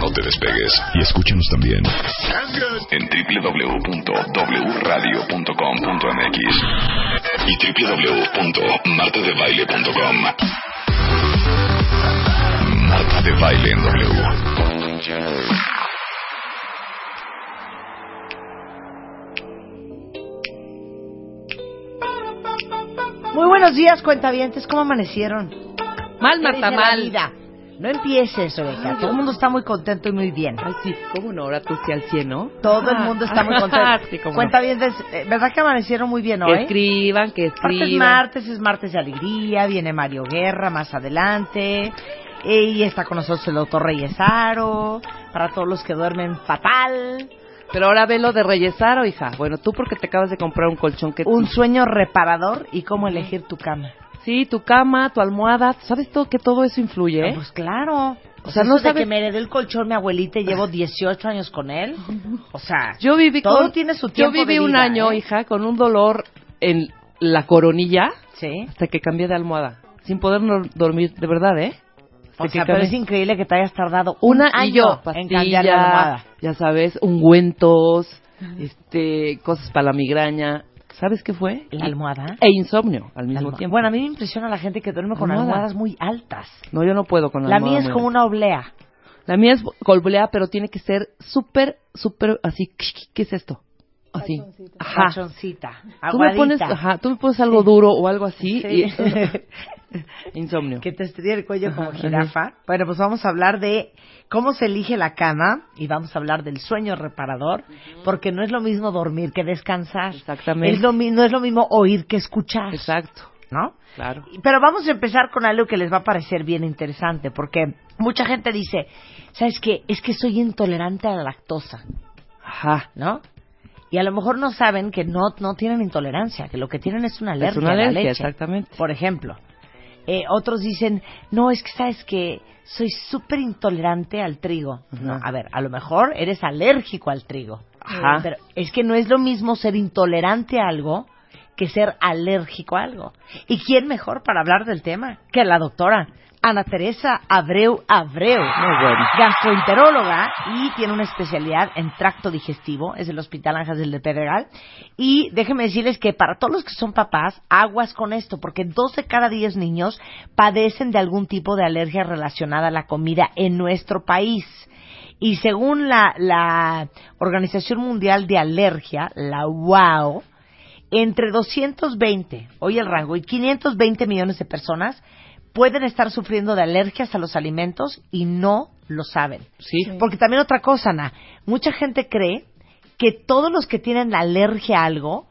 No te despegues y escúchanos también en www.wradio.com.mx y www.martadebaile.com. Marta de Baile en W. Muy buenos días, cuentavientes. ¿Cómo amanecieron? Mal, ¿Qué Marta, mal. vida? No empieces, Oreja. Todo el mundo está muy contento y muy bien. Ay, sí, ¿cómo no? Ahora tú sí al 100, ¿no? Todo el mundo está muy contento. sí, cómo no. Cuentavientes, eh, ¿verdad que amanecieron muy bien Que hoy? escriban, que Aparte es escriban. martes, es martes de alegría, viene Mario Guerra más adelante, y está con nosotros el doctor Reyesaro, para todos los que duermen fatal, Pero ahora ve lo de Reyesaro, hija. Bueno, tú porque te acabas de comprar un colchón que... un sueño reparador y cómo elegir tu cama. Sí, tu cama, tu almohada. ¿Sabes todo que todo eso influye? Ah, Pues claro. O O sea, no no de sabes- que me heredó el colchón mi abuelita y llevo 18 años con él. O sea, Yo viví todo con... tiene su Yo tiempo viví de un vida, año, ¿eh? hija, con un dolor en la coronilla Sí. hasta que cambié de almohada. Sin poder no- dormir, de verdad, ¿eh? Hasta O sea, pero es increíble que te hayas tardado un una año y yo en cambiar la almohada. ya sabes ungüentos este cosas para la migraña sabes qué fue La almohada. e insomnio al La mismo tiempo Bueno, a mí me impresiona la gente que duerme con Almohada. almohadas muy altas. no yo no puedo con la, La almohada mía es como alta. una oblea. la mía es colblea pero tiene que ser súper súper así qué es esto así ajá Pachoncita, tú me pones ajá tú me pones algo duro o algo así Sí. y insomnio que te estudia el cuello como jirafa. Bueno, pues vamos a hablar de cómo se elige la cama y vamos a hablar del sueño reparador, porque no es lo mismo dormir que descansar. Exactamente. Es lo, mi- no es lo mismo oír que escuchar, exacto ¿no? claro Pero vamos a empezar con algo que les va a parecer bien interesante, porque mucha gente dice, ¿sabes qué? Es que soy intolerante a la lactosa, ajá ¿no? Y a lo mejor no saben que no, no tienen intolerancia, que lo que tienen es una alergia es una a la alergia leche. exactamente Por ejemplo, eh, otros dicen, no, es que sabes que soy súper intolerante al trigo. No, a ver, a lo mejor eres alérgico al trigo. Ajá. Pero es que no es lo mismo ser intolerante a algo que ser alérgico a algo. ¿Y quién mejor para hablar del tema que la doctora Ana Teresa Abreu Abreu? Muy bueno. gastroenteróloga y tiene una especialidad en tracto digestivo, es del Hospital Ángel de Pedregal. Y déjenme decirles que para todos los que son papás, aguas con esto, porque dos de cada diez niños padecen de algún tipo de alergia relacionada a la comida en nuestro país. Y según la, la Organización Mundial de Alergia, la WAO, entre 220, hoy el rango, y 520 millones de personas pueden estar sufriendo de alergias a los alimentos y no lo saben. sí Porque también otra cosa, Ana, mucha gente cree que todos los que tienen alergia a algo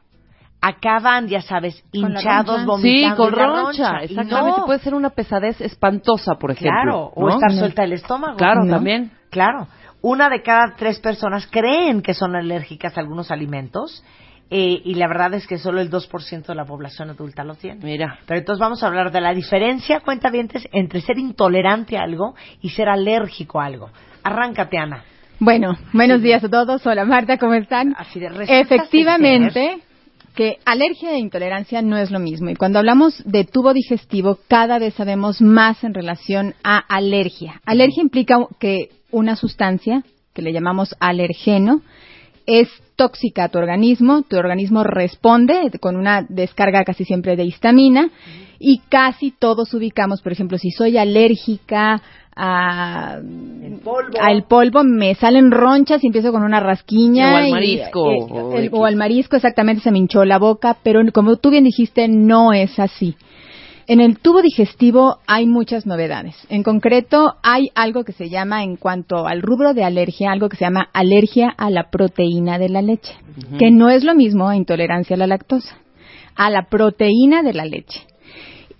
acaban, ya sabes, Con la hinchados, vomitando Sí, con roncha, exactamente. no, Puede ser una pesadez espantosa, por ejemplo. Claro, o ¿no? estar No. suelta el estómago. Claro, ¿no? también. Claro. Una de cada tres personas creen que son alérgicas a algunos alimentos eh, y la verdad es que solo el 2% de la población adulta lo tiene. Mira, Pero entonces vamos a hablar de la diferencia, cuentavientes, entre ser intolerante a algo y ser alérgico a algo. Arráncate, Ana. Bueno, buenos días a todos. Hola Marta, ¿cómo están? Así de Efectivamente, que alergia e intolerancia no es lo mismo. Y cuando hablamos de tubo digestivo, cada vez sabemos más en relación a alergia. Alergia implica que una sustancia, que le llamamos alergeno, es tóxica a tu organismo, tu organismo responde con una descarga casi siempre de histamina y casi todos ubicamos, por ejemplo, si soy alérgica a El polvo. al polvo me salen ronchas y empiezo con una rasquiña O al y, marisco, eh, o el- o al marisco exactamente se me hinchó la boca pero como tú bien dijiste no es así en el tubo digestivo hay muchas novedades. En concreto, hay algo que se llama, en cuanto al rubro de alergia, algo que se llama alergia a la proteína de la leche, que no es lo mismo a intolerancia a la lactosa, a la proteína de la leche.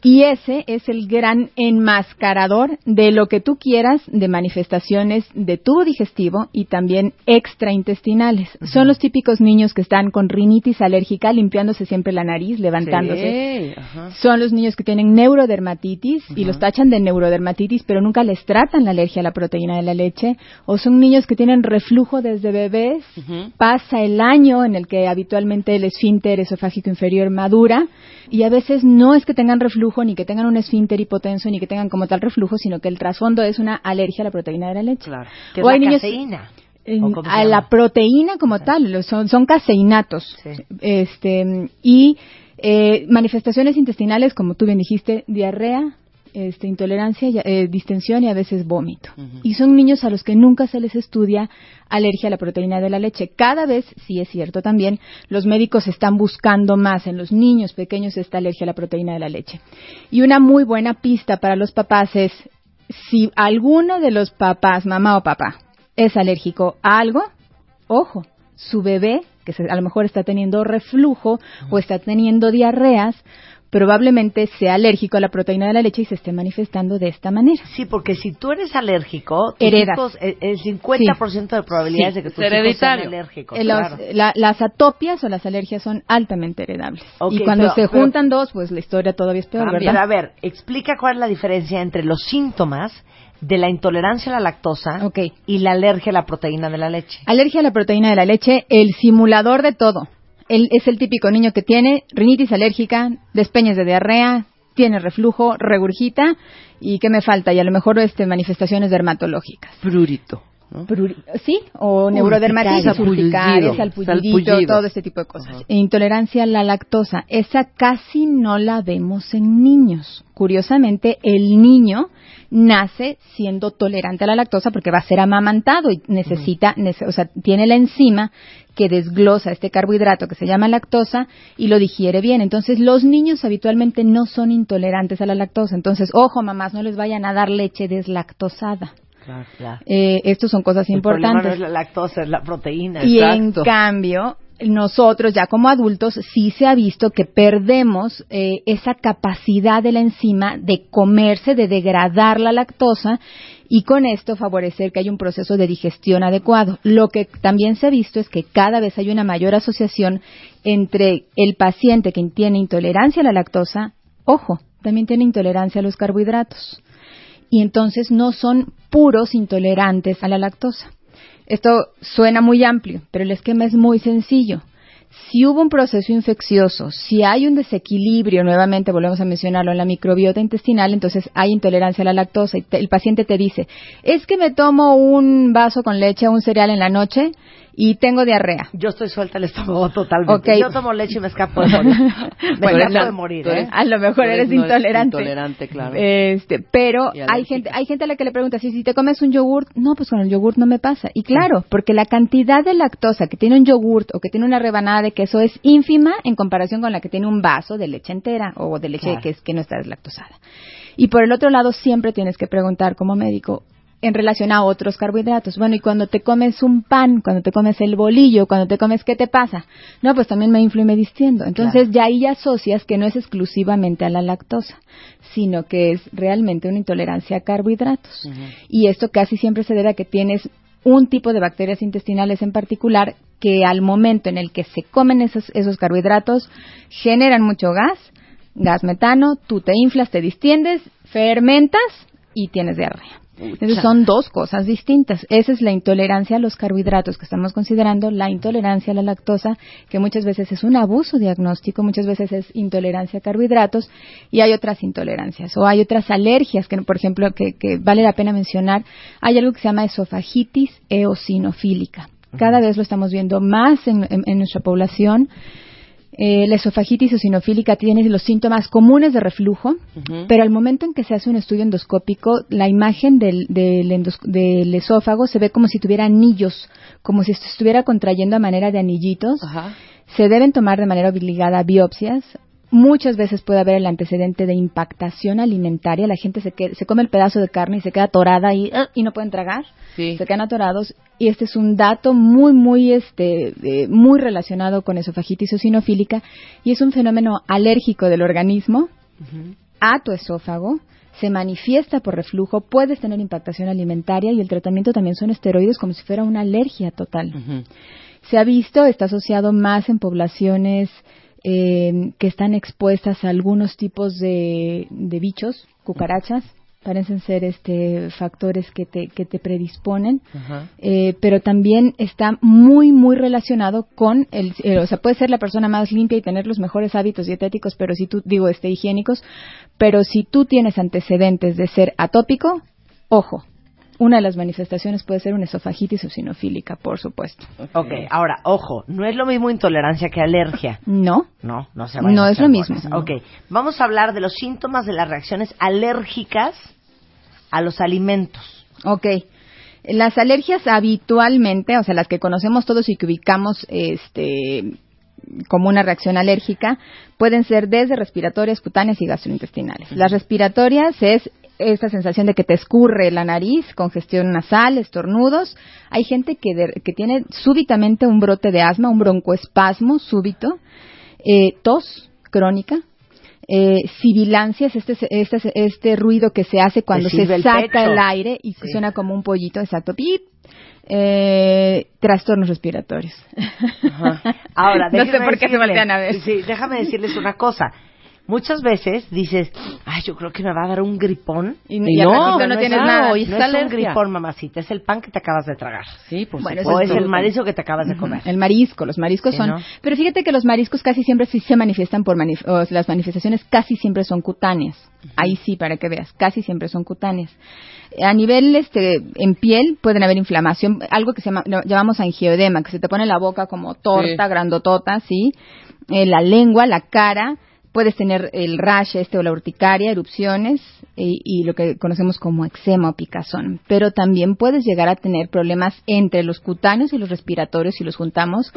Y ese es el gran enmascarador de lo que tú quieras de manifestaciones de tubo digestivo y también extraintestinales. Son los típicos niños que están con rinitis alérgica, limpiándose siempre la nariz, levantándose. Sí. Son los niños que tienen neurodermatitis y los tachan de neurodermatitis, pero nunca les tratan la alergia a la proteína de la leche. O son niños que tienen reflujo desde bebés. Pasa el año en el que habitualmente el esfínter esofágico inferior madura y a veces no es que tengan reflujo ni que tengan un esfínter hipotenso ni que tengan como tal reflujo, sino que el trasfondo es una alergia a la proteína de la leche. Claro. Es O la hay niños- caseína. En- ¿O cómo se a la proteína como tal, son, son caseinatos. Sí. Este, y eh, manifestaciones intestinales, como tú bien dijiste, diarrea, este, intolerancia, y- eh, distensión y a veces vómito. Y son niños a los que nunca se les estudia alergia a la proteína de la leche. Cada vez, sí es cierto también, los médicos están buscando más en los niños pequeños esta alergia a la proteína de la leche. Y una muy buena pista para los papás es, si alguno de los papás, mamá o papá, es alérgico a algo, ojo, su bebé, que se- a lo mejor está teniendo reflujo o está teniendo diarreas, probablemente sea alérgico a la proteína de la leche y se esté manifestando de esta manera. Sí, porque si tú eres alérgico, Heredas. hijos, eh, el 50% de probabilidades Sí. de que tus hijos sean hereditario. alérgicos. Eh, los- claro. la- las atopias o las alergias son altamente heredables. Y cuando pero- se pero- juntan dos, pues la historia todavía es peor. Pero ¿verdad? a ver, explica cuál es la diferencia entre los síntomas de la intolerancia a la lactosa y la alergia a la proteína de la leche. Alergia a la proteína de la leche, el simulador de todo. Él es el típico niño que tiene rinitis alérgica, despeñes de diarrea, tiene reflujo, regurgita y ¿qué me falta? Y a lo mejor este, manifestaciones dermatológicas. Prurito. Sí, o neurodermatitis, urticaria, Salpullido. todo este tipo de cosas. E Intolerancia a la lactosa, esa casi no la vemos en niños. Curiosamente, el niño nace siendo tolerante a la lactosa porque va a ser amamantado y necesita, nece- o sea, tiene la enzima que desglosa este carbohidrato que se llama lactosa y lo digiere bien. Entonces, los niños habitualmente no son intolerantes a la lactosa. Entonces, ojo, mamás, no les vayan a dar leche deslactosada. Claro, claro. Eh, estos son cosas El importantes. no es la lactosa, es la proteína. Y Exacto. en cambio, nosotros ya como adultos sí se ha visto que perdemos eh, esa capacidad de la enzima de comerse, de degradar la lactosa y con esto favorecer que haya un proceso de digestión adecuado. Lo que también se ha visto es que cada vez hay una mayor asociación entre el paciente que tiene intolerancia a la lactosa, ojo, también tiene intolerancia a los carbohidratos y entonces no son puros intolerantes a la lactosa. Esto suena muy amplio, pero el esquema es muy sencillo. Si hubo un proceso infeccioso, si hay un desequilibrio, nuevamente volvemos a mencionarlo, en la microbiota intestinal, entonces hay intolerancia a la lactosa y te- el paciente te dice, es que me tomo un vaso con leche o un cereal en la noche y tengo diarrea. Yo estoy suelta el estómago totalmente. Ok. Yo tomo leche y me escapo de morir. Me Bueno, escapo de morir, ¿eh? eres- A lo mejor eres no intolerante. Intolerante, claro. Este, pero hay gente, hay gente a la que le pregunta si si te comes un yogurt, no, pues con el yogurt no me pasa. Y claro, porque la cantidad de lactosa que tiene un yogurt o que tiene una rebanada de queso es ínfima en comparación con la que tiene un vaso de leche entera o de leche Claro. que es que no está deslactosada. Y por el otro lado siempre tienes que preguntar como médico en relación a otros carbohidratos. Bueno, y cuando te comes un pan, cuando te comes el bolillo, cuando te comes, ¿qué te pasa? No, pues también me inflo y me distiendo. Entonces ya ahí asocias que no es exclusivamente a la lactosa, sino que es realmente una intolerancia a carbohidratos. Y esto casi siempre se debe a que tienes un tipo de bacterias intestinales en particular que al momento en el que se comen esos, esos carbohidratos generan mucho gas, gas metano, tú te inflas, te distiendes, fermentas y tienes diarrea. Entonces son dos cosas distintas. Esa es la intolerancia a los carbohidratos que estamos considerando, la intolerancia a la lactosa, que muchas veces es un abuso diagnóstico, muchas veces es intolerancia a carbohidratos y hay otras intolerancias o hay otras alergias que, por ejemplo, que, que vale la pena mencionar. Hay algo que se llama esofagitis eosinofílica. Cada vez lo estamos viendo más en, en- en nuestra población. Eh, la esofagitis eosinofílica tiene los síntomas comunes de reflujo, pero al momento en que se hace un estudio endoscópico, la imagen del, del, endos- del esófago se ve como si tuviera anillos, como si se estuviera contrayendo a manera de anillitos. Se deben tomar de manera obligada biopsias. Muchas veces puede haber el antecedente de impactación alimentaria. La gente se, que- se come el pedazo de carne y se queda atorada y, ¡ah! y no pueden tragar. Sí. Se quedan atorados. Y este es un dato muy, muy, este, eh, muy relacionado con esofagitis eosinofílica y es un fenómeno alérgico del organismo a tu esófago, se manifiesta por reflujo, puedes tener impactación alimentaria y el tratamiento también son esteroides como si fuera una alergia total. Se ha visto, está asociado más en poblaciones eh, que están expuestas a algunos tipos de, de bichos, cucarachas, parecen ser este factores que te, que te predisponen, Ajá. eh, pero también está muy, muy relacionado con el, eh, o sea, puede ser la persona más limpia y tener los mejores hábitos dietéticos, pero si tú, digo, este, higiénicos, pero si tú tienes antecedentes de ser atópico, ojo, una de las manifestaciones puede ser una esofagitis eosinofílica, por supuesto. Ok, ahora, ojo, no es lo mismo intolerancia que alergia. No, No, no se No es lo mismo. bolas. Ok, vamos a hablar de los síntomas de las reacciones alérgicas a los alimentos. Ok. Las alergias habitualmente, o sea, las que conocemos todos y que ubicamos este, como una reacción alérgica, pueden ser desde respiratorias, cutáneas y gastrointestinales. Las respiratorias es esta sensación de que te escurre la nariz, congestión nasal, estornudos. Hay gente que, de- que tiene súbitamente un brote de asma, un broncoespasmo súbito, eh, tos crónica, eh, sibilancia es este, este, este ruido que se hace cuando se el saca pecho. el aire y Sí. suena como un pollito, exacto, pip. Eh, trastornos respiratorios. Ahora, no sé déjenme por qué se decirles- voltean a ver. Sí, déjame decirles una cosa. Muchas veces dices, ay, yo creo que me va a dar un gripón. Y, Y no, no, no tienes es nada. y no es es un alergia. gripón, mamacita, es el pan que te acabas de tragar. Sí, por Bueno. O es el marisco que te acabas de comer. El marisco, los mariscos Sí, son. ¿no? Pero fíjate que los mariscos casi siempre sí se manifiestan por manif- o las manifestaciones casi siempre son cutáneas. Ahí sí, para que veas, casi siempre son cutáneas. A nivel este en piel pueden haber inflamación, algo que se llama, llamamos angioedema, que se te pone la boca como torta, Sí. grandotota, sí. Eh, la lengua, la cara, puedes tener el rash este o la urticaria, erupciones y, y lo que conocemos como eczema o picazón. Pero también puedes llegar a tener problemas entre los cutáneos y los respiratorios si los juntamos,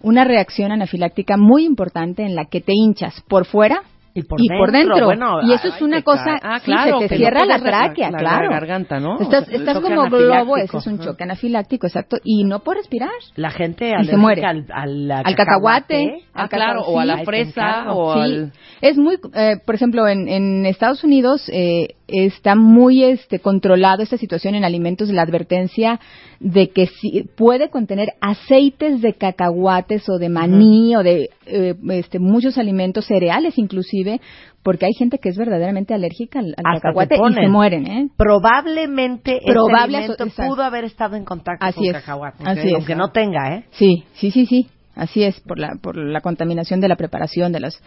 una reacción anafiláctica muy importante en la que te hinchas por fuera Y por y por dentro. bueno, y eso es ay, una te cosa. Ah, sí, claro, se te no cierra la tráquea, la- la claro. garganta, ¿no? Estás, estás como globo, ese es un choque anafiláctico, exacto, y no puedes respirar. La gente Y se muere. al, al, Al cacahuate. Ah, al claro, o a la fresa, o Sí, es muy, eh, por ejemplo, en, en Estados Unidos eh, está muy este, controlado esta situación en alimentos la advertencia de que si, puede contener aceites de cacahuates o de maní o de eh, este, muchos alimentos cereales inclusive, porque hay gente que es verdaderamente alérgica al, cacahuate y se mueren, ¿eh? Probablemente Probable alimento pudo haber estado en contacto Así con es, cacahuate. así es. Aunque no tenga, ¿eh? Sí, sí, sí, sí. Así es, por la, por la contaminación de la preparación de las.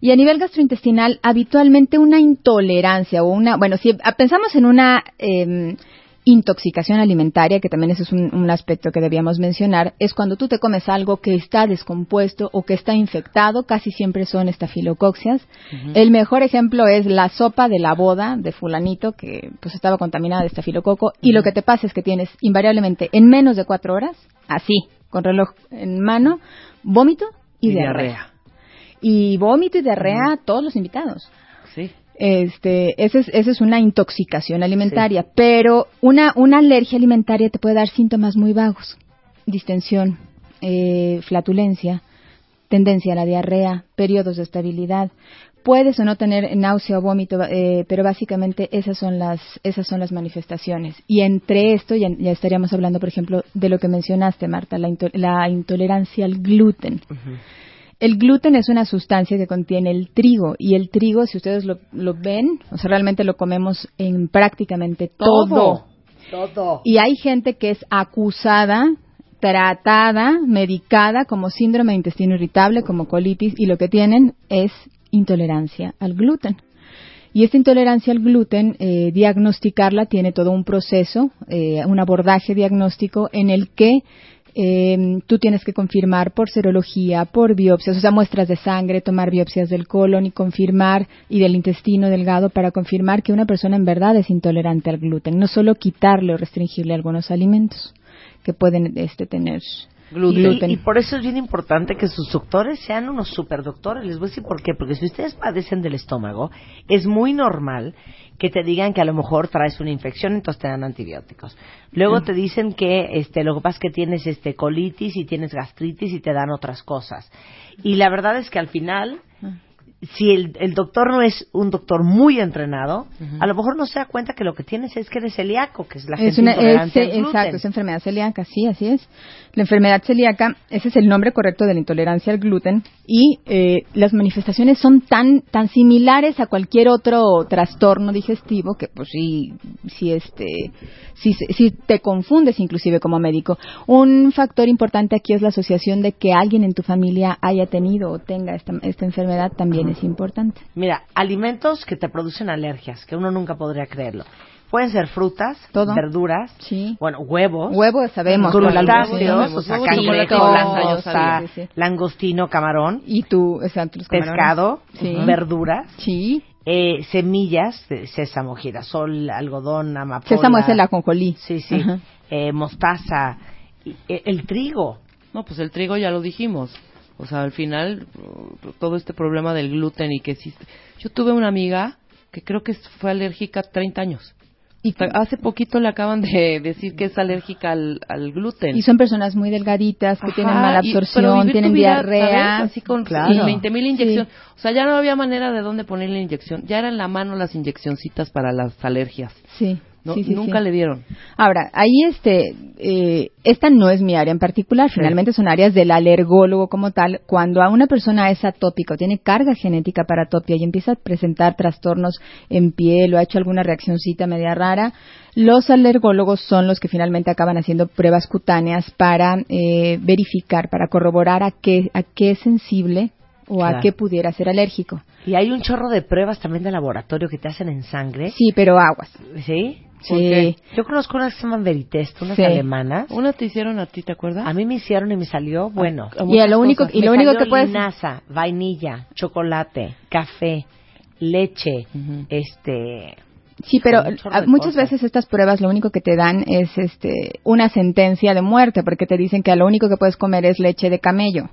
Y a nivel gastrointestinal, habitualmente una intolerancia o una. Bueno, si pensamos en una eh, intoxicación alimentaria, que también ese es un, un aspecto que debíamos mencionar, es cuando tú te comes algo que está descompuesto o que está infectado, casi siempre son estafilocoxias. El mejor ejemplo es la sopa de la boda de fulanito que pues estaba contaminada de estafilococo y lo que te pasa es que tienes invariablemente en menos de cuatro horas, así, con reloj en mano, vómito y, Y diarrea. diarrea. Y vómito y diarrea a todos los invitados. Sí. Este, esa es, esa es una intoxicación alimentaria, pero una, una alergia alimentaria te puede dar síntomas muy vagos. Distensión, eh, flatulencia, tendencia a la diarrea, periodos de estabilidad. Puedes o no tener náusea o vómito, eh, pero básicamente esas son las esas son las manifestaciones. Y entre esto ya, ya estaríamos hablando, por ejemplo, de lo que mencionaste, Marta, la, into- la intolerancia al gluten. El gluten es una sustancia que contiene el trigo y el trigo, si ustedes lo, lo ven, o sea, realmente lo comemos en prácticamente todo. Todo. Y hay gente que es acusada, tratada, medicada como síndrome de intestino irritable, como colitis, y lo que tienen es intolerancia al gluten. Y esta intolerancia al gluten, eh, diagnosticarla tiene todo un proceso, eh, un abordaje diagnóstico en el que eh, tú tienes que confirmar por serología, por biopsias, o sea, muestras de sangre, tomar biopsias del colon y confirmar, y del intestino delgado para confirmar que una persona en verdad es intolerante al gluten, no solo quitarle o restringirle algunos alimentos que pueden este, tener gluten. Y, y por eso es bien importante que sus doctores sean unos superdoctores. Les voy a decir por qué. Porque si ustedes padecen del estómago, es muy normal que te digan que a lo mejor traes una infección, entonces te dan antibióticos. Luego te dicen que este, lo que pasa es que tienes este, colitis y tienes gastritis y te dan otras cosas. Y la verdad es que al final si el, el doctor no es un doctor muy entrenado, a lo mejor no se da cuenta que lo que tienes es que eres celíaco, que es la Es gente una, es, intolerante al gluten. exacto, es enfermedad celíaca, sí, así es. La enfermedad celíaca, ese es el nombre correcto de la intolerancia al gluten y eh, las manifestaciones son tan tan similares a cualquier otro trastorno digestivo que pues sí sí este sí, sí te confundes inclusive como médico. Un factor importante aquí es la asociación de que alguien en tu familia haya tenido o tenga esta, esta enfermedad también es importante. Mira, alimentos que te producen alergias, que uno nunca podría creerlo. Pueden ser frutas, Todo. verduras, Sí. bueno, huevos, Huevos sabemos, crustáceos, o sea, cangrejo, langosta, sí, sí. langostino, camarón, Y tú, exacto, los camarones. pescado, Sí. verduras, Sí. eh, semillas de sésamo, girasol, algodón, amapola. Sésamo es el ajonjolí. Sí, sí. Eh, mostaza, y- eh, el trigo. No, pues el trigo ya lo dijimos. O sea, al final, todo este problema del gluten y que existe. Yo tuve una amiga que creo que fue alérgica 30 años. Y hace poquito le acaban de decir que es alérgica al, al gluten. Y son personas muy delgaditas que Ajá, tienen mala y- absorción, tu tienen vida, diarrea. ¿sabes? Así con Claro. 20 mil inyecciones. O sea, ya no había manera de dónde ponerle inyección. Ya eran en la mano las inyeccioncitas para las alergias. Sí. ¿No? sí, sí, Nunca sí. le dieron. Ahora, ahí este, eh, esta no es mi área en particular, finalmente son áreas del alergólogo como tal. Cuando a una persona es atópica o tiene carga genética para atopia y empieza a presentar trastornos en piel o ha hecho alguna reaccioncita media rara, los alergólogos son los que finalmente acaban haciendo pruebas cutáneas para eh, verificar, para corroborar a qué, a qué es sensible o Claro. a qué pudiera ser alérgico. Y hay un chorro de pruebas también de laboratorio que te hacen en sangre. Sí, pero aguas. ¿Sí? ¿Por Sí. Yo conozco unas que se llaman Veritest, unas Sí. alemanas. Una te hicieron a ti, ¿te acuerdas? A mí me hicieron y me salió bueno. A Y a muchas lo único, cosas. y Me lo único salió que puedes linaza, vainilla, chocolate, café, leche, este... Sí, pero un chorro a- de muchas veces estas pruebas lo único que te dan es este una sentencia de muerte porque te dicen que lo único que puedes comer es leche de camello.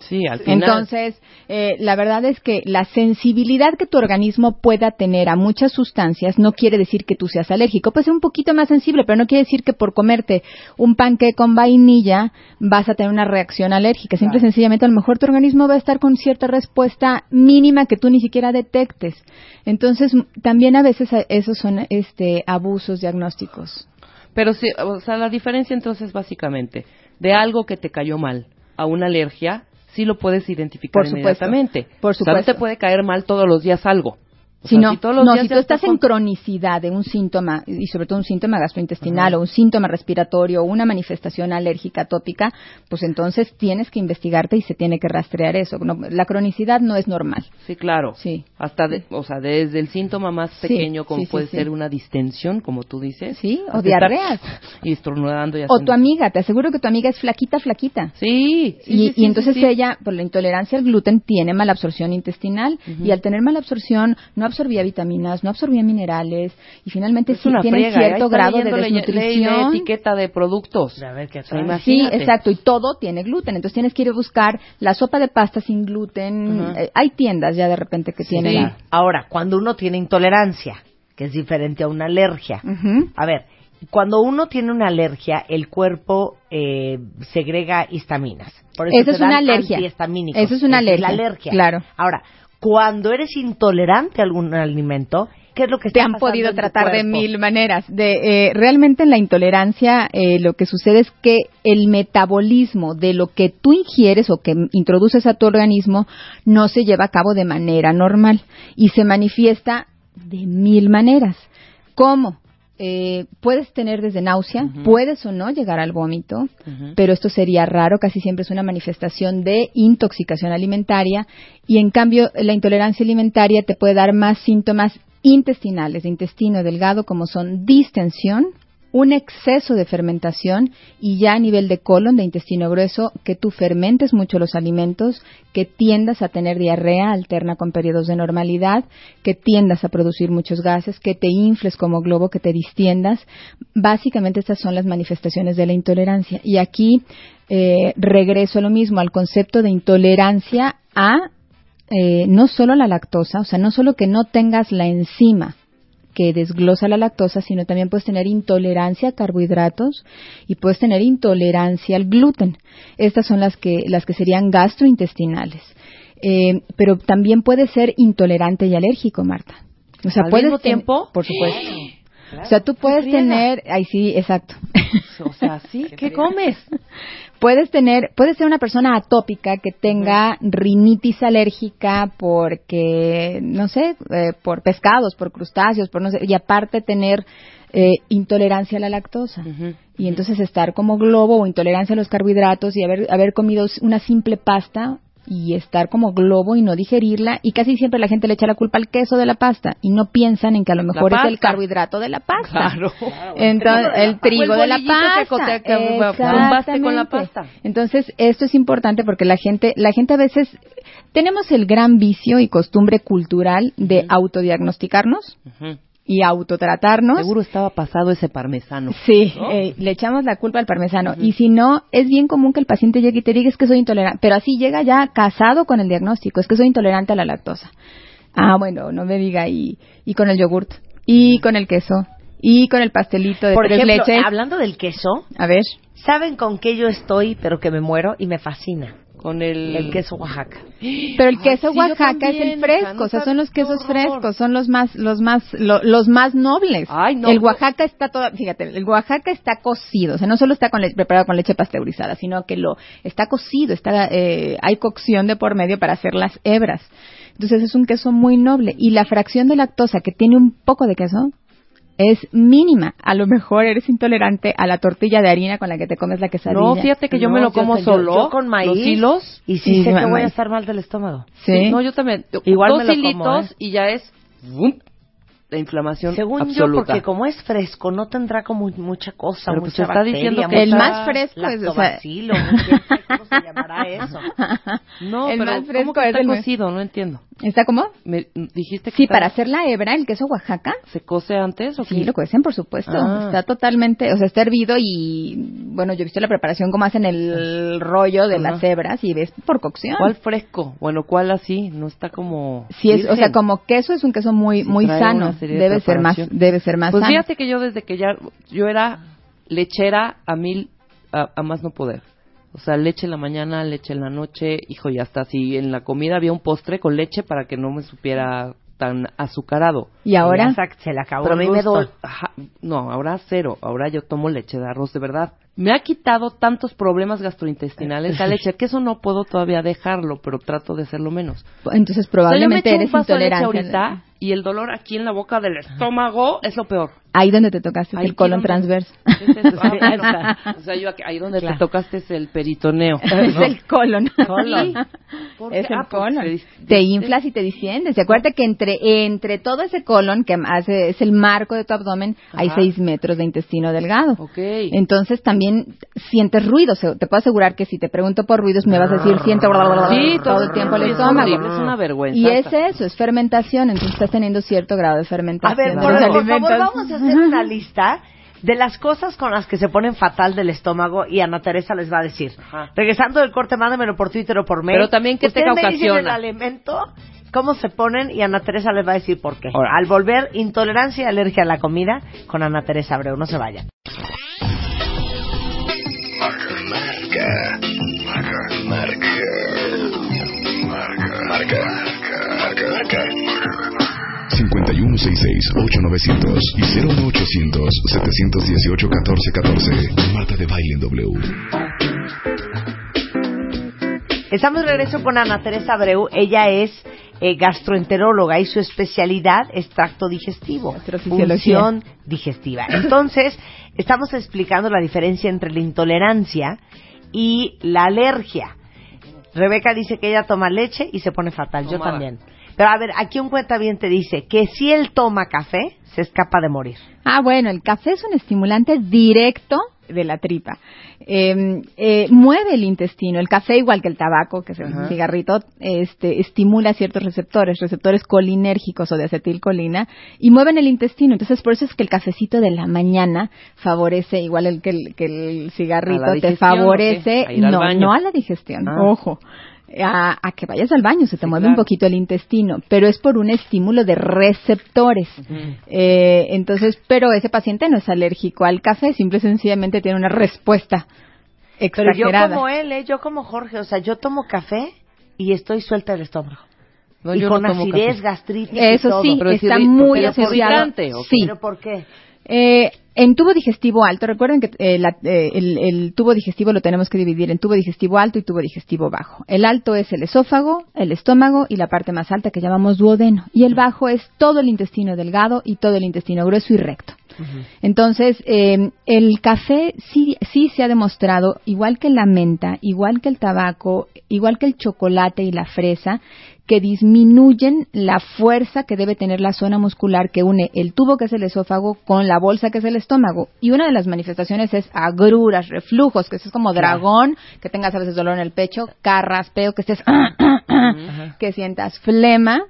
Sí, al final. Entonces, eh, la verdad es que la sensibilidad que tu organismo pueda tener a muchas sustancias no quiere decir que tú seas alérgico. Puede ser un poquito más sensible, pero no quiere decir que por comerte un panque con vainilla vas a tener una reacción alérgica. Simple y sencillamente, a lo mejor tu organismo va a estar con cierta respuesta mínima que tú ni siquiera detectes. Entonces, también a veces eh, esos son este, abusos diagnósticos. Pero sí, o sea, la diferencia entonces básicamente de algo que te cayó mal a una alergia, sí lo puedes identificar Por supuesto, inmediatamente. por O sea, no supuesto. te puede caer mal todos los días algo. O Si sea, no, si todos los no, días si tú estás en cronicidad de un síntoma, y sobre todo un síntoma gastrointestinal o un síntoma respiratorio o una manifestación alérgica atópica, pues entonces tienes que investigarte y se tiene que rastrear eso. No, la cronicidad no es normal. Sí, claro. Sí. Hasta, de- o sea, desde el síntoma más Sí, pequeño, como sí, sí, puede sí. ser una distensión, como tú dices. Sí, o diarreas. Y estornudando y O haciendo- tu amiga, te aseguro que tu amiga es flaquita, flaquita. Sí, sí, y, sí, sí, y entonces sí, sí. ella, por la intolerancia al gluten, tiene mala absorción intestinal y al tener mala absorción no absorbía vitaminas, no absorbía minerales y finalmente Es sí una tiene friega, ¿eh? cierto grado de ley- ley de desnutrición. etiqueta de productos. A ver qué O. Sí, exacto, y todo tiene gluten, entonces tienes que ir a buscar la sopa de pasta sin gluten. Ajá. Eh, hay tiendas ya de repente que tienen. Sí. la- Ahora, cuando uno tiene intolerancia, que es diferente a una alergia. A ver, cuando uno tiene una alergia, el cuerpo eh, segrega histaminas. Por eso te es una alergia. Eso es una Esa la alergia, alergia. claro. Ahora, cuando eres intolerante a algún alimento, ¿qué es lo que te está han pasando podido tratar de mil maneras. De, eh, realmente en la intolerancia eh, lo que sucede es que el metabolismo de lo que tú ingieres o que introduces a tu organismo no se lleva a cabo de manera normal y se manifiesta de mil maneras. ¿Cómo? Eh, puedes tener desde náusea, puedes o no llegar al vómito, pero esto sería raro, casi siempre es una manifestación de intoxicación alimentaria y en cambio la intolerancia alimentaria te puede dar más síntomas intestinales, de intestino delgado, como son distensión, un exceso de fermentación y ya a nivel de colon, de intestino grueso, que tú fermentes mucho los alimentos, que tiendas a tener diarrea alterna con periodos de normalidad, que tiendas a producir muchos gases, que te infles como globo, que te distiendas. Básicamente estas son las manifestaciones de la intolerancia. Y aquí eh, regreso a lo mismo, al concepto de intolerancia a eh, no solo la lactosa, o sea, no solo que no tengas la enzima que desglosa la lactosa, sino también puedes tener intolerancia a carbohidratos y puedes tener intolerancia al gluten. Estas son las que, las que serían gastrointestinales. Eh, pero también puede ser intolerante y alérgico, Marta. O sea, ¿Al puedes mismo tiempo? Por supuesto. O sea, tú puedes tener, ay sí, exacto. O sea, sí, ¿qué comes? Puedes tener, puedes ser una persona atópica que tenga rinitis alérgica porque, no sé, eh, por pescados, por crustáceos, por no sé, y aparte tener eh, intolerancia a la lactosa. Y entonces estar como globo o intolerancia a los carbohidratos y haber, haber comido una simple pasta y estar como globo y no digerirla y casi siempre la gente le echa la culpa al queso de la pasta y no piensan en que a lo mejor es el carbohidrato de la pasta. Claro. Entonces, el trigo de la pasta. que con la pasta. Entonces, esto es importante porque la gente, la gente a veces tenemos el gran vicio y costumbre cultural de autodiagnosticarnos. Y autotratarnos. Seguro estaba pasado ese parmesano. Sí, ¿no? eh, le echamos la culpa al parmesano. Y si no, es bien común que el paciente llegue y te diga es que soy intolerante. Pero así llega ya casado con el diagnóstico, es que soy intolerante a la lactosa. Ah, bueno, no me diga. Y, y con el yogurt, y con el queso, y con el pastelito de Por tres ejemplo, leches. hablando del queso, A ver. ¿saben con qué yo estoy, pero que me muero y me fascina? Con el... El queso Oaxaca. Pero el Ay, queso sí, Oaxaca es el fresco, o sea, son los quesos frescos, son los más, los más, lo- los más nobles. Ay, no. El Oaxaca está todo, fíjate, el Oaxaca está cocido, o sea, no solo está con le- preparado con leche pasteurizada, sino que lo está cocido, está, eh, hay cocción de por medio para hacer las hebras. Entonces es un queso muy noble y la fracción de lactosa que tiene un poco de queso es mínima. A lo mejor eres intolerante a la tortilla de harina con la que te comes la quesadilla. No, fíjate que yo me lo como yo- solo. Yo con maíz. Los hilos. Y sí Sí, sé que voy a estar mal del estómago. Sí. No, yo también. Igual Dos me lo como, hilitos ¿eh? y ya es... ¡vum! La inflamación Según yo, porque como es fresco, no tendrá como mucha cosa, Pero pues mucha está bacteria, diciendo que el más fresco es, o sea, ¿cómo se llamará eso? No, el pero más ¿cómo fresco que es está el- cocido? No entiendo. ¿Está cómo? Me dijiste que Sí, está- para hacer la hebra, el queso Oaxaca, se cose antes o Sí, qué? lo cuecen, por supuesto. Ah. Está totalmente, o sea, está hervido y, bueno, yo he visto la preparación como hacen el rollo de las hebras y ves por cocción. ¿Cuál fresco? Bueno, ¿cuál así? No está como Sí, es, o sea, como queso es un queso muy, Sí, muy sano. de Debe ser más, debe ser más Pues sano. fíjate que yo desde que ya yo era lechera a mil a, a más no poder. O sea, leche en la mañana, leche en la noche, hijo, ya hasta si en la comida había un postre con leche para que no me supiera tan azucarado. Y ahora, Ya se le acabó Pero a mí me gusto. doy, ajá, no, ahora cero, ahora yo tomo leche de arroz de verdad. Me ha quitado tantos problemas gastrointestinales la leche que eso no puedo todavía dejarlo, pero trato de hacerlo menos. entonces O sea, yo me probablemente un eres vaso de leche intolerante. ahorita y el dolor aquí en la boca del estómago es lo peor. Ahí donde te tocaste es Ahí el colon donde- transverso. Es eso, ah, bueno. Esa. o sea, yo aquí- ahí donde Claro. te tocaste es el peritoneo. Es el colon. Colon. Es el Ah, pues, colon. Te inflas y te distiendes. Y acuérdate que entre, entre todo ese colon, que hace, es el marco de tu abdomen, hay Ajá. seis metros de intestino delgado. Ok. Entonces también sientes ruido. Se- Te puedo asegurar que si te pregunto por ruidos me vas a decir siento Sí, todo el tiempo el es estómago. es una vergüenza. Y es eso, es fermentación. Entonces estás teniendo cierto grado de A fermentación. ver, de por, los por favor, vamos a hacer una lista de las cosas con las que se ponen fatal del estómago y Ana Teresa les va a decir. Ajá. Regresando del corte, mándamelo por Twitter o por mail. Pero también, ¿qué te Ustedes me dicen ocasiona? el alimento, cómo se ponen y Ana Teresa les va a decir por qué. Ahora. Al volver, intolerancia y alergia a la comida con Ana Teresa Abreu. No se vayan. Marca. Marca. Marca. Marca. Marca. Marca. Marca. 5166-8900 y 01800-718-1414. Marta de Baile en W. Estamos de regreso con Ana Teresa Abreu. Ella es eh, gastroenteróloga y su especialidad es tracto digestivo, función digestiva. Entonces, estamos explicando la diferencia entre la intolerancia y la alergia. Rebeca dice que ella toma leche y se pone fatal. Yo también. Pero a ver, aquí un cuenta bien te dice que si él toma café, se escapa de morir. Ah, bueno, el café es un estimulante directo de la tripa. Eh, eh, mueve el intestino. El café, igual que el tabaco, que es el Ajá. cigarrito, este, estimula ciertos receptores, receptores colinérgicos o de acetilcolina, y mueven el intestino. Entonces, por eso es que el cafecito de la mañana favorece, igual el que el, que el cigarrito, ¿A la te favorece, no a la digestión, Ah. ojo. A, a que vayas al baño, se te Sí, mueve un poquito el intestino, pero es por un estímulo de receptores. Eh, entonces, pero ese paciente no es alérgico al café, simple y sencillamente tiene una respuesta Pero yo exagerada. como él, ¿eh? yo como Jorge, o sea, yo tomo café y estoy suelta del estómago. No, y yo con no tomo acidez, café. gastritis y Eso todo. sí, Pero es está muy asociado. Sí. ¿Pero por qué? Eh, en tubo digestivo alto, recuerden que eh, la- eh, el, el tubo digestivo lo tenemos que dividir en tubo digestivo alto y tubo digestivo bajo. El alto es el esófago, el estómago y la parte más alta que llamamos duodeno. Y el bajo es todo el intestino delgado y todo el intestino grueso y recto. Entonces, eh, el café sí, sí se ha demostrado, igual que la menta, igual que el tabaco, igual que el chocolate y la fresa, que disminuyen la fuerza que debe tener la zona muscular que une el tubo que es el esófago con la bolsa que es el estómago. Y una de las manifestaciones es agruras, reflujos, que es como dragón, que tengas a veces dolor en el pecho, carraspeo, que estés, que sientas flema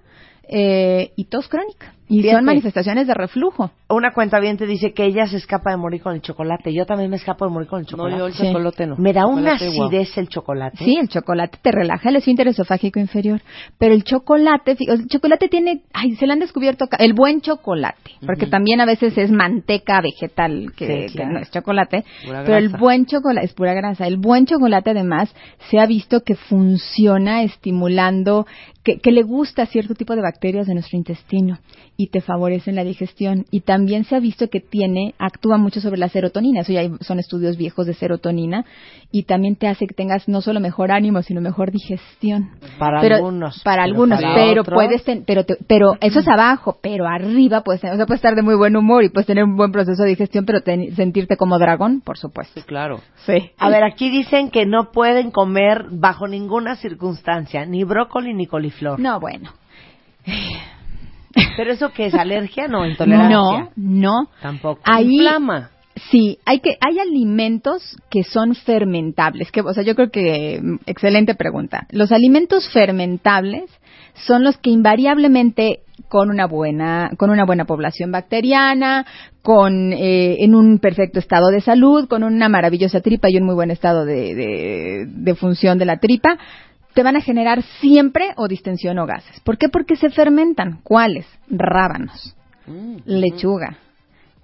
eh, y tos crónica. Y Fíjate. son manifestaciones de reflujo. Una cuenta bien te dice que ella se escapa de morir con el chocolate. Yo también me escapo de morir con el No, chocolate. yo el Sí. chocolate no. Me da una acidez el chocolate. Sí, el chocolate te relaja el esfínter esofágico inferior. Pero el chocolate, el chocolate tiene, ay, se le han descubierto el buen chocolate, porque también a veces es manteca vegetal, que, Sí, que claro. no es chocolate. Pura pero el buen chocolate, es pura grasa. El buen chocolate además se ha visto que funciona estimulando, que, que le gusta cierto tipo de bacterias de nuestro intestino y te favorecen la digestión. Y también se ha visto que tiene, actúa mucho sobre la serotonina. Eso ya hay- son estudios viejos de serotonina. Y también te hace que tengas no solo mejor ánimo, sino mejor digestión. Para Pero- algunos. Para pero algunos, para pero puedes ten- pero te- pero eso es abajo, pero arriba puedes, tener- o sea, puedes estar de muy buen humor y puedes tener un buen proceso de digestión, pero ten- sentirte como dragón, por supuesto. Sí, claro. Sí. A ver, aquí dicen que no pueden comer bajo ninguna circunstancia ni brócoli ni coliflor. No, bueno. ¿Pero eso qué es? ¿Alergia? No, intolerancia. No, no. Tampoco. Ahí Inflama. Sí, hay que hay alimentos que son fermentables, que o sea, yo creo que mm, excelente pregunta. Los alimentos fermentables son los que invariablemente con una buena con una buena población bacteriana, con eh, en un perfecto estado de salud, con una maravillosa tripa y un muy buen estado de, de, de función de la tripa, te van a generar siempre o distensión o gases. ¿Por qué? Porque se fermentan. ¿Cuáles? Rábanos Mm. lechuga,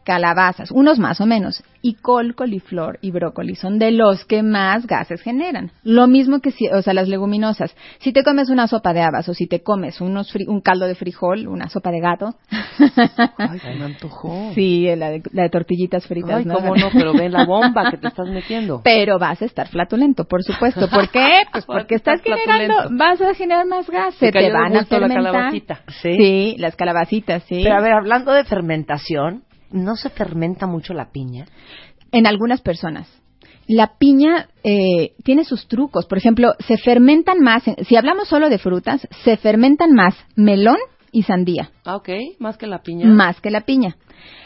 calabazas, unos más o menos, y col, coliflor y brócoli son de los que más gases generan. Lo mismo que si, o sea, las leguminosas. Si te comes una sopa de habas o si te comes unos fri- un caldo de frijol, una sopa de gato. Ay, se me antojó. sí, la de, la de tortillitas fritas. Ay, cómo no, pero ve la bomba que te estás metiendo. Pero vas a estar flatulento, por supuesto. ¿Por qué? Pues porque estás generando, vas a generar más gas. Te Se te van a gusto la fermentar. calabacita. Sí. Sí, las calabacitas, sí. Pero a ver, hablando de fermentación, ¿no se fermenta mucho la piña? en algunas personas. La piña eh, tiene sus trucos. Por ejemplo, se fermentan más, si hablamos solo de frutas, se fermentan más melón y sandía, Ah, ok, más que la piña. más que la piña.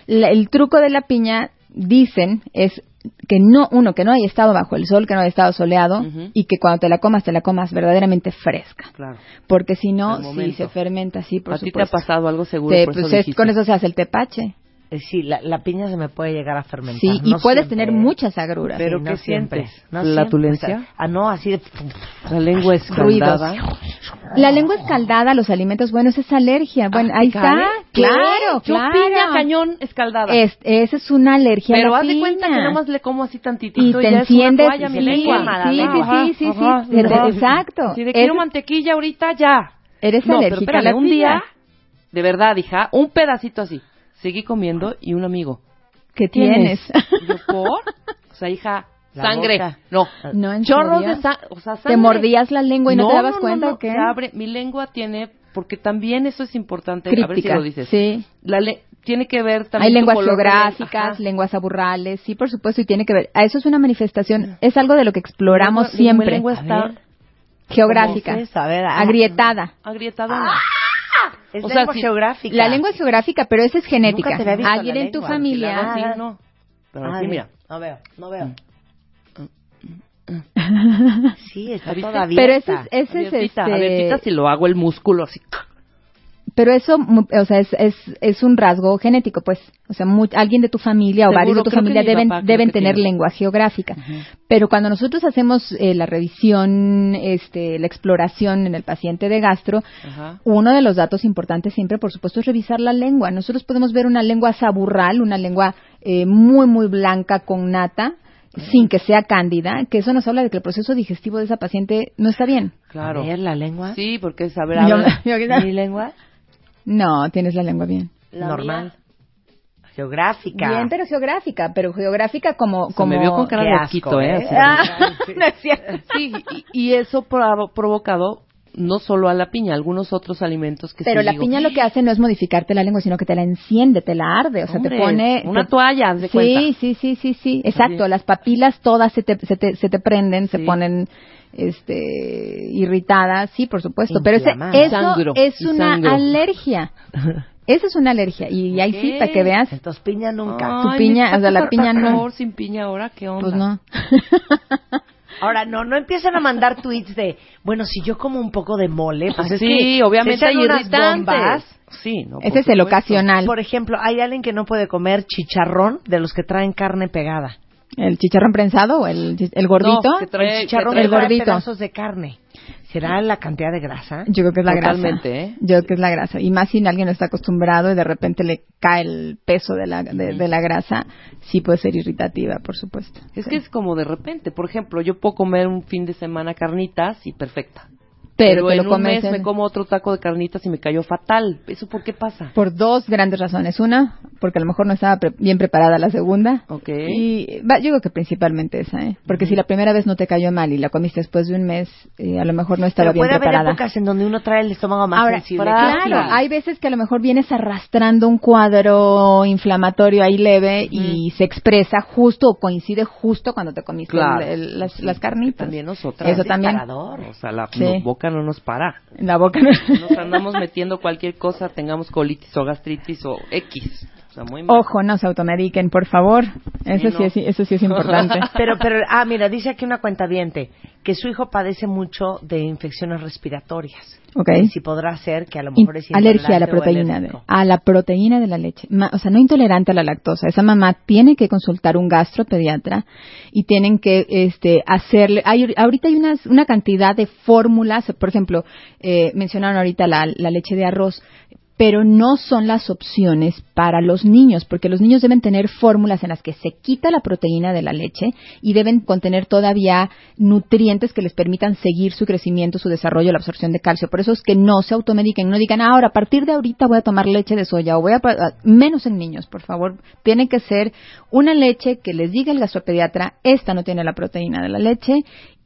La- el truco de la piña, dicen, es que no, uno, que no haya estado bajo el sol, que no haya estado soleado, y que cuando te la comas, te la comas verdaderamente fresca. Claro. Porque si no, momento. se fermenta, sí, por a ti te supuesto. ha pasado algo seguro, Te- por eso pues es- con eso se hace el tepache. Eh, Sí, la, la piña se me puede llegar a fermentar. Sí, y no puedes siempre, tener muchas agruras. Pero Sí, ¿qué no siempre, sientes? no ¿Flatulencia? siempre. Ah, no, así de... La lengua escaldada. La lengua escaldada, los alimentos buenos es alergia. Bueno, Ah, ahí ¿te está. cae? Claro, Yo claro. piña cañón escaldada. Es, esa es una alergia Pero a haz la de cuenta que nada más le como así tantitito y y, te ya enciendes. es una toalla mi sí, lengua. quema, sí, sí, Ajá, sí, sí, sí, ajá, sí. ajá. Exacto. Si de quiero Es- mantequilla ahorita, ya. Eres no, pero alérgica a espérame, la un piña. día, de verdad, hija, un pedacito así. Seguí comiendo y un amigo. ¿Qué tienes? Y yo, ¿por? O sea, hija, La sangre. boca. No. No, ¿en Chorros serio? de sangre. O sea, sangre. ¿Te mordías la lengua y no, te dabas no, cuenta no, o qué? Se abre. Mi lengua tiene, porque también eso es importante, a ver si lo dices. Sí. La le- tiene que ver también Hay lenguas geográficas, lenguas aburrales, sí, por supuesto, y tiene que ver. A eso es una manifestación, es algo de lo que exploramos Lengua- mi siempre. lengua está. Geográfica. A ver, ah, agrietada. agrietada. Es O sea, lengua si- geográfica. La lengua es geográfica, pero esa es genética. Nunca te había visto Alguien la en tu lengua. familia. Si la hago así, no. Pero Ah, bien. mira. No veo, no veo. Sí, está toda abierta. Pero ese es, ese es Abiertita, este, abiertita si lo hago el músculo así. Pero eso, mu- o sea, es, es, es un rasgo genético, pues, o sea, mu- alguien de tu familia o varios de tu familia mi deben, papá deben tener tiene. lengua geográfica. Pero cuando nosotros hacemos eh, la revisión, este, la exploración en el paciente de gastro, uno de los datos importantes siempre, por supuesto, es revisar la lengua. Nosotros podemos ver una lengua saburral, una lengua eh, muy, muy blanca con nata, sin que sea cándida, que eso nos habla de que el proceso digestivo de esa paciente no está bien. Claro. A ver, la lengua. Sí, porque yo- Mi lengua No, tienes la lengua bien. normal. Geográfica. Bien, pero geográfica, pero geográfica como... Me vio con cara Qué de asco, asquito, ¿eh? ¿eh? Ah, no es cierto. Sí, y, y eso ha provocado no solo a la piña, algunos otros alimentos que Pero sí la digo, piña lo que hace no es modificarte la lengua, sino que te la enciende, te la arde, o sea, Hombre, te pone... una te- toalla, de sí, cuenta. Sí, sí, sí, sí, exacto. Así. Las papilas todas se te, se te, se te prenden, se ponen este irritadas, sí, por supuesto. Pero ese, eso Sangro, es una sangro. alergia. Esa es una alergia. Y ahí sí, para que veas, Entonces piña nunca. Tu piña, ¿neta o sea, la por piña no. favor, sin piña ahora, ¿qué onda? pues no. Ahora, no, no empiezan a mandar tweets de, bueno, si yo como un poco de mole, pues Ah, es sí, que obviamente hay unas irritantes. bombas. Sí, no, por Ese es el ocasional. Por ejemplo, hay alguien que no puede comer chicharrón de los que traen carne pegada. ¿El chicharrón prensado o el, el gordito? No, que trae- el chicharrón que trae el gordito. pedazos de carne. ¿Será la cantidad de grasa? Yo creo que es la Totalmente, grasa. ¿eh? Yo creo que es la grasa. Y más si alguien no está acostumbrado y de repente le cae el peso de la, de, de la grasa, sí puede ser irritativa, por supuesto. Es Sí. que es como de repente, por ejemplo, yo puedo comer un fin de semana carnitas y perfecta. Pero, te en lo un mes en- me como otro taco de carnitas y me cayó fatal. ¿Eso por qué pasa? por dos grandes razones. Una, porque a lo mejor no estaba pre- bien preparada la segunda. Ok. Y va, yo creo que principalmente esa, ¿eh? Porque si la primera vez no te cayó mal y la comiste después de un mes, eh, a lo mejor no estaba Pero bien puede haber preparada. épocas en donde uno trae el estómago más Ahora, sensible. para- claro, hay veces que a lo mejor vienes arrastrando un cuadro inflamatorio ahí leve y se expresa justo o coincide justo cuando te comiste Claro. el- el- las, las carnitas. También nosotras. Eso también. O sea, la Sí. no- boca no nos para. En la boca. Nos andamos metiendo cualquier cosa, tengamos colitis o gastritis o X. Muy mal. Ojo, no se automediquen, por favor. Eso sí, no. es, eso sí es importante. Pero, pero, ah, mira, dice aquí una cuenta que su hijo padece mucho de infecciones respiratorias. Ok. Y si podrá ser que a lo In- mejor es alergia a la proteína de, a la proteína de la leche Ma- o sea no intolerante a la lactosa esa mamá tiene que consultar un gastropediatra y tienen que este hacerle hay ahorita hay unas, una cantidad de fórmulas por ejemplo eh, mencionaron ahorita la, la leche de arroz pero no son las opciones para los niños, porque los niños deben tener fórmulas en las que se quita la proteína de la leche y deben contener todavía nutrientes que les permitan seguir su crecimiento, su desarrollo, la absorción de calcio. Por eso es que no se automediquen, no digan, "Ah, ahora a partir de ahorita voy a tomar leche de soya o voy a... ah", Menos en niños, por favor. Tiene que ser una leche que les diga el gastropediatra, esta no tiene la proteína de la leche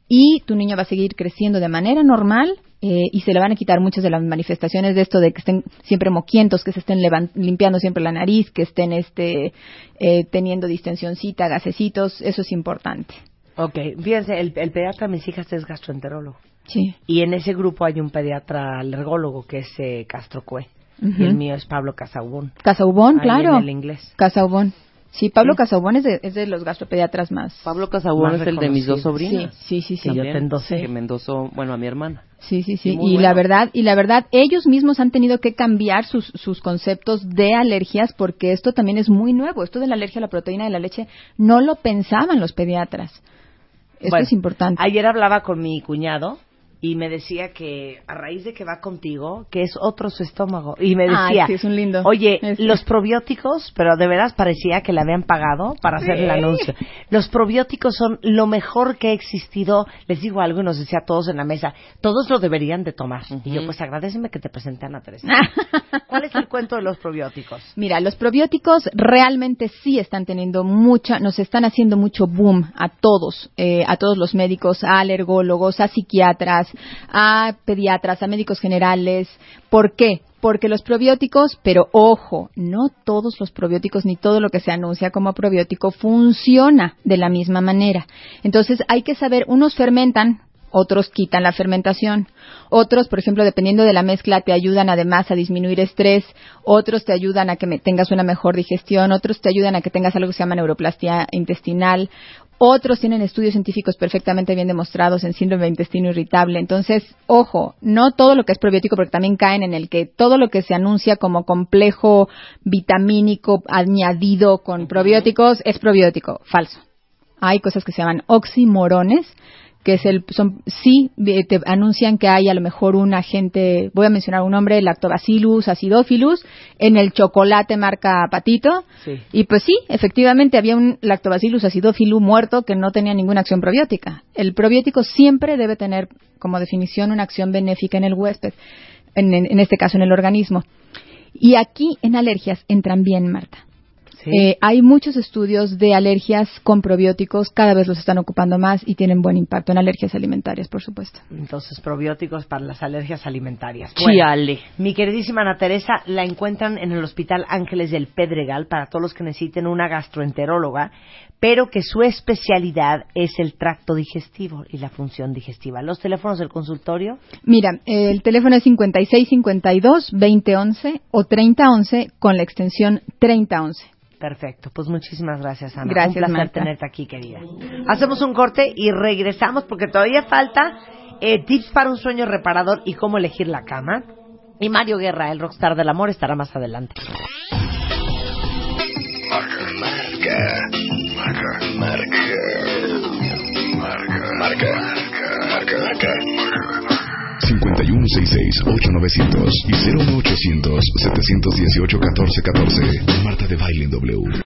y tu niño va a seguir creciendo de manera normal eh, y se le van a quitar muchas de las manifestaciones de esto de que estén siempre moquientos, que se estén limpiando siempre la nariz, que estén este eh, teniendo distensioncita, gasecitos, eso es importante. Ok, fíjense, el, el pediatra de mis hijas es gastroenterólogo. Sí. Y en ese grupo hay un pediatra alergólogo que es eh, Castro Cue. Ujú. Y el mío es Pablo Casaubón. Casaubón, claro. En el inglés. Casaubón. Sí, Pablo Sí. Casaubón es de, es de los gastropediatras más. Pablo Casabón Más es el de mis dos sobrinas. Sí, sí, sí, sí. Que yo También, te endosé. Que me endosó, bueno, a mi hermana. Sí, sí, sí. Y la verdad, y la verdad, ellos mismos han tenido que cambiar sus, sus conceptos de alergias porque esto también es muy nuevo. Esto de la alergia a la proteína de la leche no lo pensaban los pediatras. Esto Bueno, es importante. Ayer hablaba con mi cuñado y me decía que a raíz de que va contigo, que es otro su estómago. Y me Ay, decía, sí, es un lindo. oye, Es- los probióticos, pero de veras parecía que le habían pagado para hacer el anuncio. Los probióticos son lo mejor que ha existido. Les digo algo y nos decía a todos en la mesa, todos lo deberían de tomar. Y yo, pues agradeceme que te presente a Ana Teresa. ¿Cuál es el cuento de los probióticos? Mira, los probióticos realmente sí están teniendo mucha, nos están haciendo mucho boom a todos, eh, a todos los médicos, a alergólogos, a psiquiatras, a pediatras, a médicos generales. ¿Por qué? Porque los probióticos, pero ojo, no todos los probióticos ni todo lo que se anuncia como probiótico funciona de la misma manera. Entonces hay que saber, unos fermentan, otros quitan la fermentación. Otros, por ejemplo, dependiendo de la mezcla, te ayudan además a disminuir estrés. Otros te ayudan a que tengas una mejor digestión. Otros te ayudan a que tengas algo que se llama neuroplastia intestinal. Otros tienen estudios científicos perfectamente bien demostrados en síndrome de intestino irritable. Entonces, ojo, no todo lo que es probiótico, porque también caen en el que todo lo que se anuncia como complejo vitamínico añadido con probióticos es probiótico. Falso hay cosas que se llaman oximorones que es el, son, sí eh, te anuncian que hay a lo mejor un agente, voy a mencionar un nombre, lactobacillus acidophilus, en el chocolate marca patito. Sí. Y pues sí, efectivamente había un lactobacillus acidophilus muerto que no tenía ninguna acción probiótica. El probiótico siempre debe tener, como definición, una acción benéfica en el huésped, en, en- en este caso en el organismo. Y aquí en alergias entran bien, Marta. Sí. Eh, hay muchos estudios de alergias con probióticos, cada vez los están ocupando más y tienen buen impacto en alergias alimentarias, por supuesto. Entonces, probióticos para las alergias alimentarias. Chiale. mi queridísima Ana Teresa la encuentran en el Hospital Ángeles del Pedregal para todos los que necesiten una gastroenteróloga, pero que su especialidad es el tracto digestivo y la función digestiva. Los teléfonos del consultorio, Mira, eh, el teléfono es 5652-2011 o 3011 con la extensión 3011. Perfecto. Pues muchísimas gracias, Ana. Gracias, Un placer Marta. tenerte aquí, querida. Hacemos un corte y regresamos porque todavía falta eh, tips para un sueño reparador y cómo elegir la cama. Y Mario Guerra, el rockstar del amor, estará más adelante. Marca, marca, marca, marca, marca, marca, marca. 5166-8900 y 01800-718-1414. Marta de Baile en W.